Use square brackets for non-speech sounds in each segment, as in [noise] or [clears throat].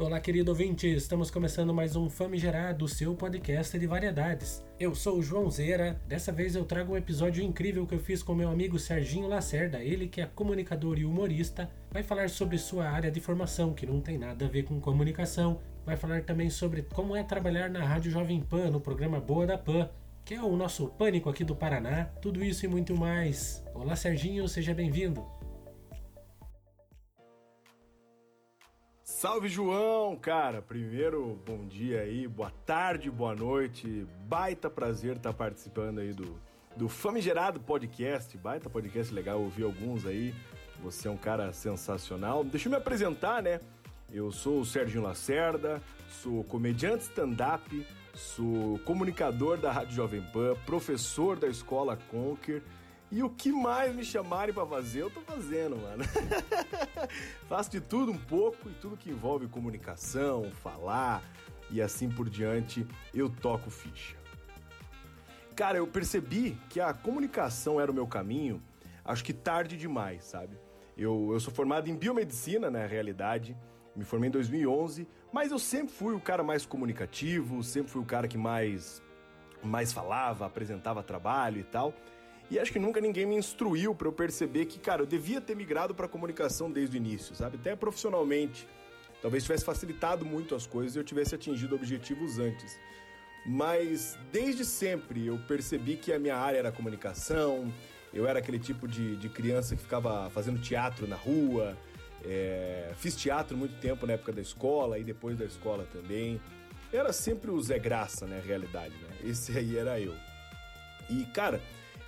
Olá, querido ouvinte, estamos começando mais um Famigerado, seu podcast de variedades. Eu sou o João Zera, dessa vez eu trago um episódio incrível que eu fiz com meu amigo Serginho Lacerda, ele que é comunicador e humorista, vai falar sobre sua área de formação, que não tem nada a ver com comunicação, vai falar também sobre como é trabalhar na Rádio Jovem Pan, no programa Boa da Pan, que é o nosso pânico aqui do Paraná, tudo isso e muito mais. Olá, Serginho, seja bem-vindo. Salve João, cara. Primeiro, bom dia aí, boa tarde, boa noite. Baita prazer estar participando aí do, do Famigerado Podcast. Baita podcast legal, ouvi alguns aí. Você é um cara sensacional. Deixa eu me apresentar, né? Eu sou o Sérgio Lacerda, sou comediante stand-up, sou comunicador da Rádio Jovem Pan, professor da Escola Conquer e o que mais me chamarem para fazer, eu tô fazendo, mano. [laughs] Faço de tudo um pouco e tudo que envolve comunicação, falar e assim por diante, eu toco ficha. Cara, eu percebi que a comunicação era o meu caminho, acho que tarde demais, sabe? Eu, eu sou formado em biomedicina, na realidade, me formei em 2011, mas eu sempre fui o cara mais comunicativo, sempre fui o cara que mais, mais falava, apresentava trabalho e tal. E acho que nunca ninguém me instruiu para eu perceber que, cara, eu devia ter migrado para comunicação desde o início, sabe? Até profissionalmente. Talvez tivesse facilitado muito as coisas e eu tivesse atingido objetivos antes. Mas desde sempre eu percebi que a minha área era comunicação, eu era aquele tipo de, de criança que ficava fazendo teatro na rua, é, fiz teatro muito tempo na época da escola e depois da escola também. Era sempre o Zé Graça, né, realidade, né? Esse aí era eu. E, cara,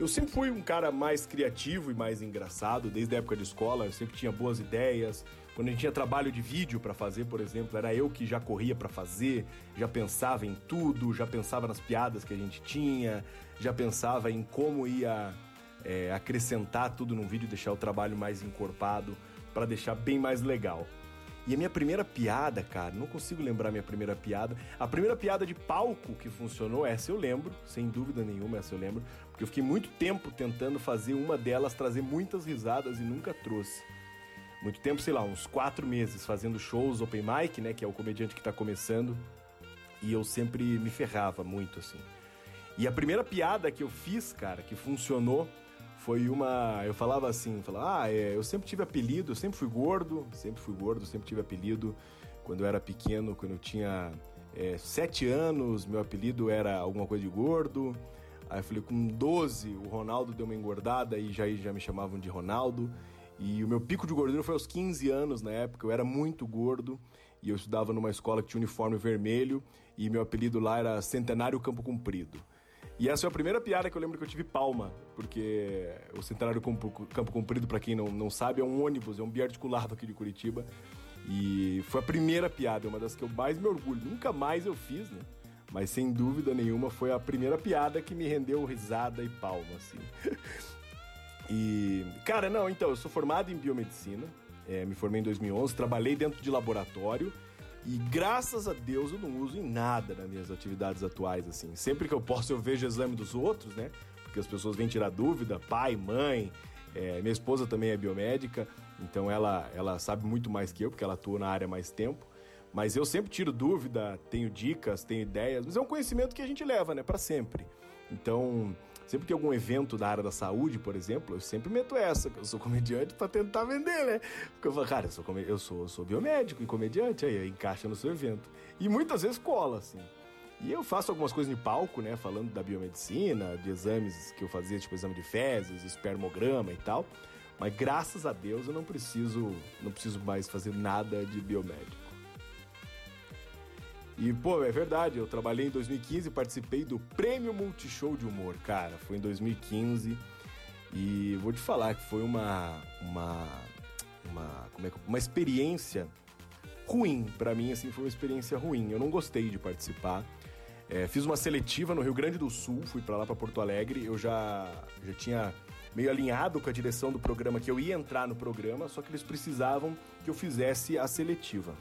eu sempre fui um cara mais criativo e mais engraçado, desde a época de escola, eu sempre tinha boas ideias. Quando a gente tinha trabalho de vídeo para fazer, por exemplo, era eu que já corria para fazer, já pensava em tudo, já pensava nas piadas que a gente tinha, já pensava em como ia é, acrescentar tudo num vídeo, deixar o trabalho mais encorpado, para deixar bem mais legal. E a minha primeira piada, cara, não consigo lembrar minha primeira piada. A primeira piada de palco que funcionou, essa eu lembro, sem dúvida nenhuma, essa eu lembro, porque eu fiquei muito tempo tentando fazer uma delas trazer muitas risadas e nunca trouxe. Muito tempo, sei lá, uns quatro meses fazendo shows open mic, né, que é o comediante que tá começando, e eu sempre me ferrava muito, assim. E a primeira piada que eu fiz, cara, que funcionou, foi uma. Eu falava assim, falava, ah, é, eu sempre tive apelido, eu sempre fui gordo, sempre fui gordo, sempre tive apelido. Quando eu era pequeno, quando eu tinha é, sete anos, meu apelido era alguma coisa de gordo. Aí eu falei, com 12, o Ronaldo deu uma engordada e já, já me chamavam de Ronaldo. E o meu pico de gordura foi aos 15 anos na época, eu era muito gordo e eu estudava numa escola que tinha uniforme vermelho e meu apelido lá era Centenário Campo Comprido. E essa foi a primeira piada que eu lembro que eu tive palma, porque o Centenário Campo Comprido, para quem não, não sabe, é um ônibus, é um biarticulado aqui de Curitiba. E foi a primeira piada, uma das que eu mais me orgulho. Nunca mais eu fiz, né? Mas sem dúvida nenhuma foi a primeira piada que me rendeu risada e palma, assim. [laughs] e, cara, não, então, eu sou formado em biomedicina, é, me formei em 2011, trabalhei dentro de laboratório e graças a Deus eu não uso em nada nas minhas atividades atuais, assim. Sempre que eu posso eu vejo o exame dos outros, né? Porque as pessoas vêm tirar dúvida, pai, mãe. É, minha esposa também é biomédica, então ela, ela sabe muito mais que eu, porque ela atua na área há mais tempo. Mas eu sempre tiro dúvida, tenho dicas, tenho ideias, mas é um conhecimento que a gente leva, né, para sempre. Então, Sempre que algum evento da área da saúde, por exemplo, eu sempre meto essa, que eu sou comediante para tentar vender, né? Porque eu falo, cara, eu sou, eu sou, eu sou biomédico e comediante, aí encaixa no seu evento. E muitas vezes cola, assim. E eu faço algumas coisas de palco, né? Falando da biomedicina, de exames que eu fazia, tipo exame de fezes, espermograma e tal. Mas graças a Deus eu não preciso, não preciso mais fazer nada de biomédico. E, pô, é verdade, eu trabalhei em 2015 e participei do Prêmio Multishow de Humor, cara. Foi em 2015 e vou te falar que foi uma. uma. uma, como é que, uma experiência ruim. para mim, assim, foi uma experiência ruim. Eu não gostei de participar. É, fiz uma seletiva no Rio Grande do Sul, fui para lá, para Porto Alegre. Eu já, já tinha meio alinhado com a direção do programa que eu ia entrar no programa, só que eles precisavam que eu fizesse a seletiva.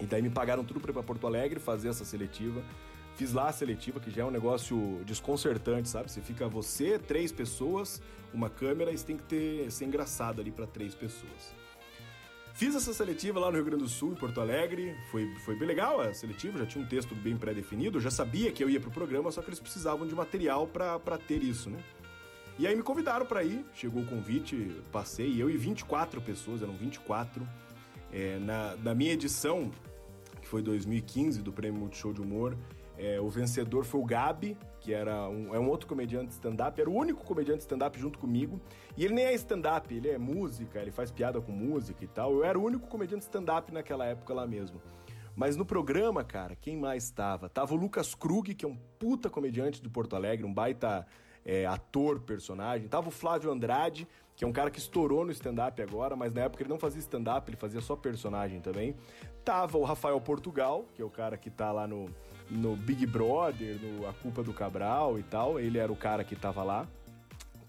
E daí me pagaram tudo para ir pra Porto Alegre fazer essa seletiva. Fiz lá a seletiva, que já é um negócio desconcertante, sabe? Você fica você, três pessoas, uma câmera, e você tem que ter, ser engraçado ali para três pessoas. Fiz essa seletiva lá no Rio Grande do Sul, em Porto Alegre. Foi, foi bem legal a seletiva, já tinha um texto bem pré-definido. Eu já sabia que eu ia pro programa, só que eles precisavam de material para ter isso, né? E aí me convidaram para ir, chegou o convite, passei, eu e 24 pessoas, eram 24. É, na, na minha edição, foi 2015, do Prêmio Multishow de Humor, é, o vencedor foi o Gabi, que era um, é um outro comediante stand-up, era o único comediante stand-up junto comigo. E ele nem é stand-up, ele é música, ele faz piada com música e tal. Eu era o único comediante stand-up naquela época lá mesmo. Mas no programa, cara, quem mais estava? Tava o Lucas Krug, que é um puta comediante de Porto Alegre, um baita é, ator, personagem. Tava o Flávio Andrade, que é um cara que estourou no stand-up agora, mas na época ele não fazia stand-up, ele fazia só personagem também. Tava o Rafael Portugal, que é o cara que tá lá no, no Big Brother, no A Culpa do Cabral e tal. Ele era o cara que tava lá.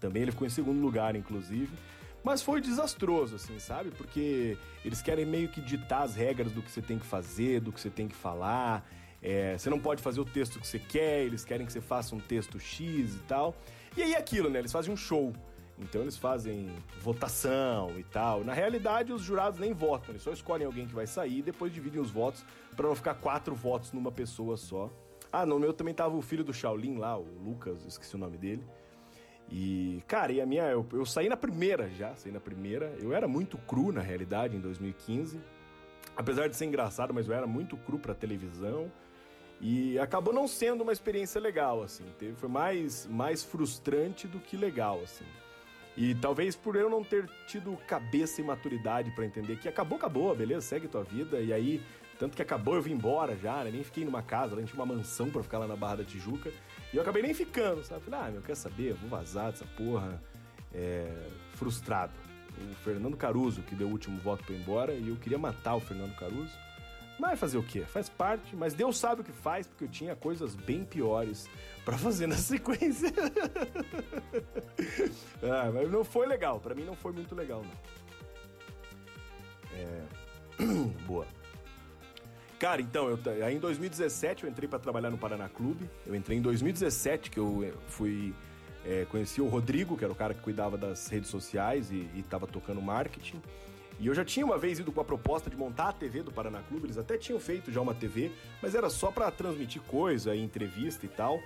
Também ele ficou em segundo lugar, inclusive. Mas foi desastroso, assim, sabe? Porque eles querem meio que ditar as regras do que você tem que fazer, do que você tem que falar. É, você não pode fazer o texto que você quer, eles querem que você faça um texto X e tal. E aí é aquilo, né? Eles fazem um show. Então eles fazem votação e tal. Na realidade, os jurados nem votam, eles só escolhem alguém que vai sair e depois dividem os votos para não ficar quatro votos numa pessoa só. Ah, no meu também tava o filho do Shaolin lá, o Lucas, esqueci o nome dele. E, cara, e a minha. Eu, eu saí na primeira já, saí na primeira. Eu era muito cru na realidade em 2015. Apesar de ser engraçado, mas eu era muito cru pra televisão. E acabou não sendo uma experiência legal, assim. Teve, foi mais, mais frustrante do que legal, assim. E talvez por eu não ter tido cabeça e maturidade para entender que acabou, acabou, beleza, segue tua vida. E aí, tanto que acabou, eu vim embora já, né? Nem fiquei numa casa, gente tinha uma mansão para ficar lá na Barra da Tijuca. E eu acabei nem ficando, sabe? Falei, ah, meu, quer saber? Vou vazar dessa porra. É, frustrado. O Fernando Caruso, que deu o último voto para embora, e eu queria matar o Fernando Caruso. Mas fazer o quê? Faz parte, mas Deus sabe o que faz, porque eu tinha coisas bem piores para fazer na [laughs] sequência. ah, mas não foi legal, para mim não foi muito legal, não. É... [clears throat] Boa. Cara, então, eu, aí em 2017 eu entrei para trabalhar no Paraná Clube. Eu entrei em 2017 que eu fui é, conheci o Rodrigo, que era o cara que cuidava das redes sociais e estava tocando marketing. E eu já tinha uma vez ido com a proposta de montar a TV do Paraná Clube, eles até tinham feito já uma TV, mas era só para transmitir coisa, entrevista e tal.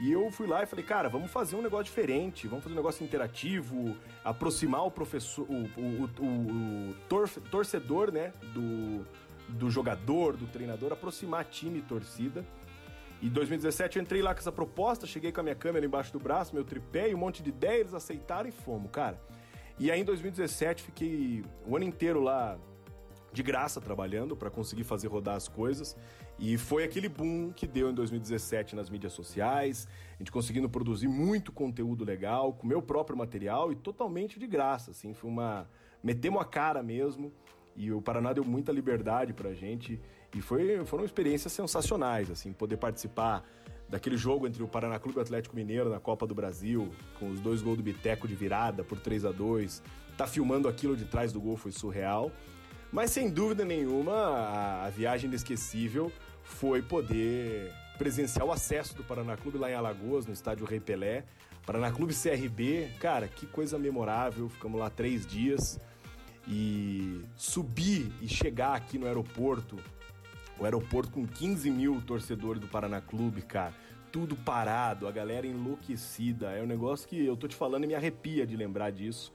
E eu fui lá e falei, cara, vamos fazer um negócio diferente, vamos fazer um negócio interativo, aproximar o professor, o, o, o, o tor torcedor, né, do, do jogador, do treinador, aproximar time e torcida. E em 2017 eu entrei lá com essa proposta, cheguei com a minha câmera embaixo do braço, meu tripé e um monte de ideia, eles aceitaram e fomos, cara. E aí em 2017 fiquei o ano inteiro lá de graça trabalhando para conseguir fazer rodar as coisas. E foi aquele boom que deu em 2017 nas mídias sociais, a gente conseguindo produzir muito conteúdo legal, com meu próprio material e totalmente de graça, assim, foi uma metemos a cara mesmo. E o Paraná deu muita liberdade pra gente e foi, foram experiências sensacionais, assim, poder participar daquele jogo entre o Paraná Clube e o Atlético Mineiro na Copa do Brasil, com os dois gols do Biteco de virada por 3 a 2 Tá filmando aquilo de trás do gol foi surreal. Mas sem dúvida nenhuma, a, a viagem inesquecível foi poder presenciar o acesso do Paraná Clube lá em Alagoas, no estádio Rei Pelé. Paraná Clube CRB, cara, que coisa memorável. Ficamos lá três dias e subir e chegar aqui no aeroporto o aeroporto com 15 mil torcedores do Paraná Clube, cara. Tudo parado, a galera enlouquecida. É um negócio que eu tô te falando e me arrepia de lembrar disso.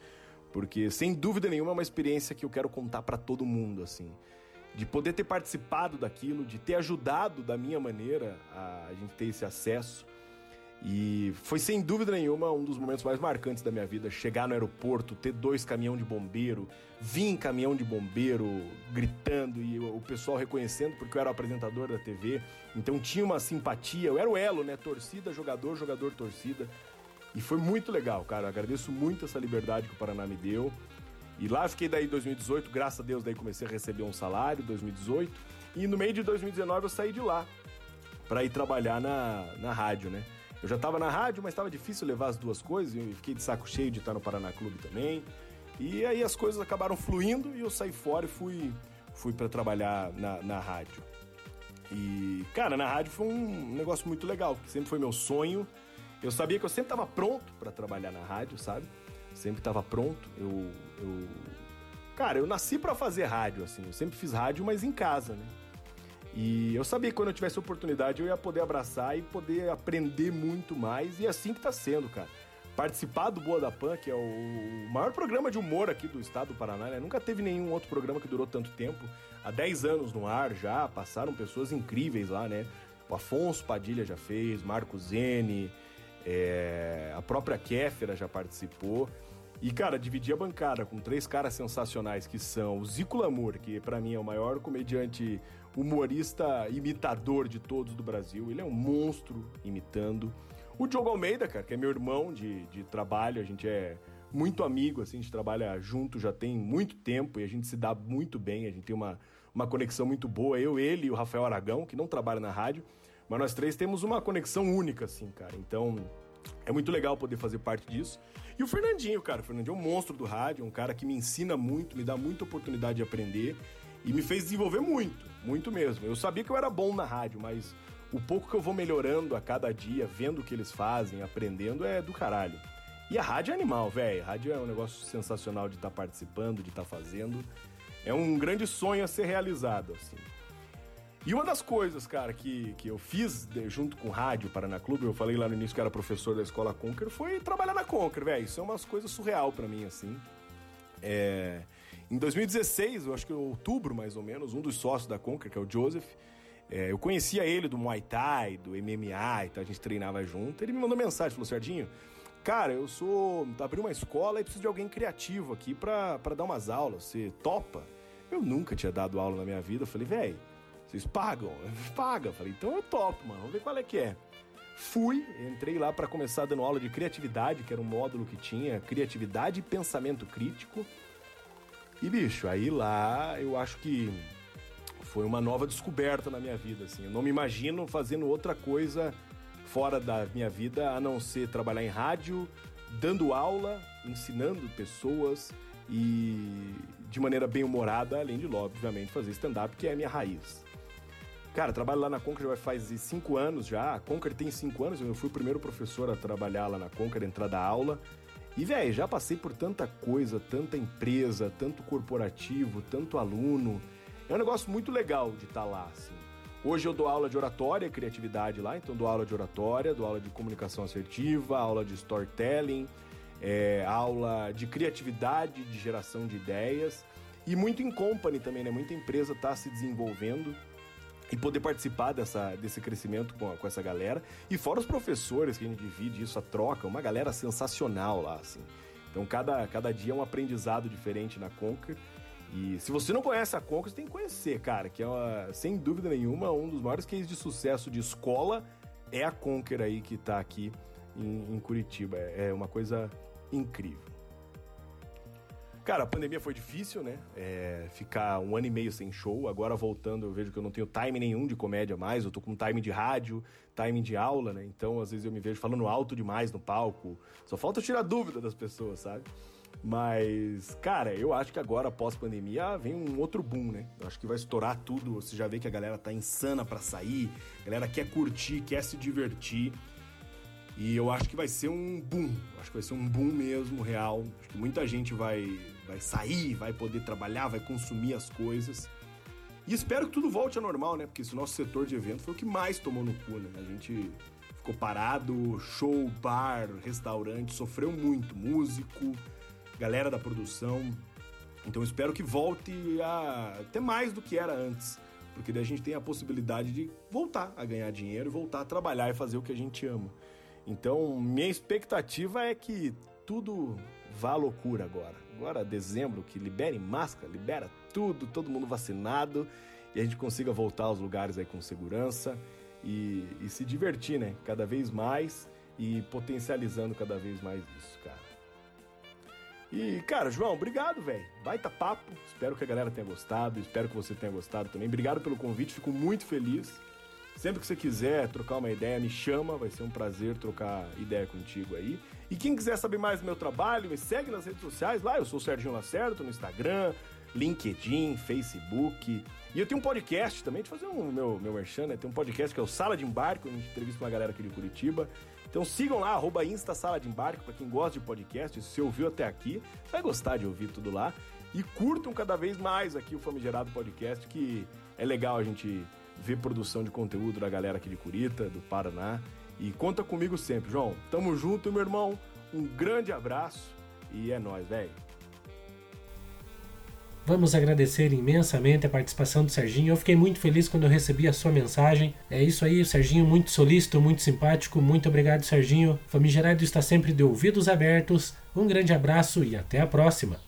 Porque, sem dúvida nenhuma, é uma experiência que eu quero contar para todo mundo, assim. De poder ter participado daquilo, de ter ajudado da minha maneira a gente ter esse acesso. E foi sem dúvida nenhuma um dos momentos mais marcantes da minha vida. Chegar no aeroporto, ter dois caminhão de bombeiro, vir em caminhão de bombeiro gritando e o pessoal reconhecendo porque eu era o apresentador da TV. Então tinha uma simpatia, eu era o elo, né? Torcida, jogador, jogador, torcida. E foi muito legal, cara. Agradeço muito essa liberdade que o Paraná me deu. E lá fiquei daí em 2018, graças a Deus, daí comecei a receber um salário, 2018. E no meio de 2019 eu saí de lá para ir trabalhar na, na rádio, né? Eu já estava na rádio, mas estava difícil levar as duas coisas e fiquei de saco cheio de estar no Paraná Clube também. E aí as coisas acabaram fluindo e eu saí fora e fui, fui para trabalhar na, na rádio. E, cara, na rádio foi um negócio muito legal, porque sempre foi meu sonho. Eu sabia que eu sempre estava pronto para trabalhar na rádio, sabe? Sempre estava pronto. Eu, eu Cara, eu nasci para fazer rádio, assim. Eu sempre fiz rádio, mas em casa, né? E eu sabia que quando eu tivesse oportunidade eu ia poder abraçar e poder aprender muito mais. E é assim que tá sendo, cara. Participar do Boa da Pan, que é o maior programa de humor aqui do estado do Paraná, né? Nunca teve nenhum outro programa que durou tanto tempo. Há 10 anos no ar já, passaram pessoas incríveis lá, né? O Afonso Padilha já fez, Marco Zene, é... a própria Kéfera já participou. E, cara, dividir a bancada com três caras sensacionais que são o Zico Lamour, que para mim é o maior comediante humorista imitador de todos do Brasil. Ele é um monstro imitando. O Diogo Almeida, cara, que é meu irmão de, de trabalho, a gente é muito amigo, assim, a gente trabalha junto já tem muito tempo e a gente se dá muito bem, a gente tem uma, uma conexão muito boa. Eu, ele e o Rafael Aragão, que não trabalha na rádio, mas nós três temos uma conexão única, assim, cara. Então, é muito legal poder fazer parte disso. E o Fernandinho, cara, o Fernandinho é um monstro do rádio, um cara que me ensina muito, me dá muita oportunidade de aprender e me fez desenvolver muito, muito mesmo. Eu sabia que eu era bom na rádio, mas o pouco que eu vou melhorando a cada dia, vendo o que eles fazem, aprendendo, é do caralho. E a rádio é animal, velho. Rádio é um negócio sensacional de estar tá participando, de estar tá fazendo. É um grande sonho a ser realizado, assim. E uma das coisas, cara, que, que eu fiz junto com o Rádio Paraná Clube, eu falei lá no início que era professor da escola Conquer, foi trabalhar na Conquer, velho. Isso é umas coisas surreal para mim, assim. É... Em 2016, eu acho que em outubro mais ou menos, um dos sócios da Conquer, que é o Joseph, é, eu conhecia ele do Muay Thai, do MMA e tal, a gente treinava junto. Ele me mandou mensagem, falou: Sardinho, cara, eu sou. abri uma escola e preciso de alguém criativo aqui para dar umas aulas. Você topa? Eu nunca tinha dado aula na minha vida. Eu falei, velho, vocês pagam? [laughs] Paga. Eu falei, então eu topo, mano, vamos ver qual é que é. Fui, entrei lá para começar dando aula de criatividade, que era um módulo que tinha criatividade e pensamento crítico. E, bicho, aí lá eu acho que foi uma nova descoberta na minha vida, assim. Eu não me imagino fazendo outra coisa fora da minha vida a não ser trabalhar em rádio, dando aula, ensinando pessoas e de maneira bem humorada, além de, obviamente, fazer stand-up, que é a minha raiz. Cara, trabalho lá na Conquer já faz cinco anos já. A Conquer tem cinco anos, eu fui o primeiro professor a trabalhar lá na Conquer, entrar da aula. E, velho, já passei por tanta coisa, tanta empresa, tanto corporativo, tanto aluno. É um negócio muito legal de estar tá lá, assim. Hoje eu dou aula de oratória criatividade lá, então dou aula de oratória, dou aula de comunicação assertiva, aula de storytelling, é, aula de criatividade, de geração de ideias. E muito em company também, né? Muita empresa está se desenvolvendo e poder participar dessa, desse crescimento com, com essa galera. E fora os professores que a gente divide isso, a troca, uma galera sensacional lá, assim. Então cada, cada dia é um aprendizado diferente na Conquer. E se você não conhece a Conquer, você tem que conhecer, cara, que é uma, sem dúvida nenhuma um dos maiores cases de sucesso de escola é a Conquer aí que está aqui em, em Curitiba. É, é uma coisa incrível. Cara, a pandemia foi difícil, né? É, ficar um ano e meio sem show. Agora voltando, eu vejo que eu não tenho time nenhum de comédia mais. Eu tô com time de rádio, time de aula, né? Então, às vezes eu me vejo falando alto demais no palco. Só falta tirar dúvida das pessoas, sabe? Mas, cara, eu acho que agora, pós-pandemia, vem um outro boom, né? Eu acho que vai estourar tudo. Você já vê que a galera tá insana para sair, a galera quer curtir, quer se divertir. E eu acho que vai ser um boom. Acho que vai ser um boom mesmo, real. Acho que muita gente vai vai sair, vai poder trabalhar, vai consumir as coisas. E espero que tudo volte ao normal, né? Porque esse nosso setor de evento foi o que mais tomou no cu, né? A gente ficou parado, show, bar, restaurante, sofreu muito, músico, galera da produção. Então espero que volte a até mais do que era antes, porque daí a gente tem a possibilidade de voltar a ganhar dinheiro, voltar a trabalhar e fazer o que a gente ama. Então, minha expectativa é que tudo vá à loucura agora agora dezembro, que libere máscara, libera tudo, todo mundo vacinado e a gente consiga voltar aos lugares aí com segurança e, e se divertir, né? Cada vez mais e potencializando cada vez mais isso, cara. E, cara, João, obrigado, velho. Baita papo. Espero que a galera tenha gostado. Espero que você tenha gostado também. Obrigado pelo convite, fico muito feliz. Sempre que você quiser trocar uma ideia, me chama, vai ser um prazer trocar ideia contigo aí. E quem quiser saber mais do meu trabalho, me segue nas redes sociais lá, eu sou o Serginho Lacerda, no Instagram, LinkedIn, Facebook. E eu tenho um podcast também, de fazer um meu, meu merchan, né? Tem um podcast que é o Sala de Embarque, onde a gente entrevista uma galera aqui de Curitiba. Então sigam lá, arroba Insta Sala de Embarque, para quem gosta de podcast. Se você ouviu até aqui, vai gostar de ouvir tudo lá. E curtam cada vez mais aqui o Famigerado Podcast, que é legal a gente ver produção de conteúdo da galera aqui de Curita, do Paraná. E conta comigo sempre, João. Tamo junto, meu irmão. Um grande abraço e é nóis, velho. Vamos agradecer imensamente a participação do Serginho. Eu fiquei muito feliz quando eu recebi a sua mensagem. É isso aí, Serginho muito solícito, muito simpático. Muito obrigado, Serginho. Famigerado está sempre de ouvidos abertos. Um grande abraço e até a próxima.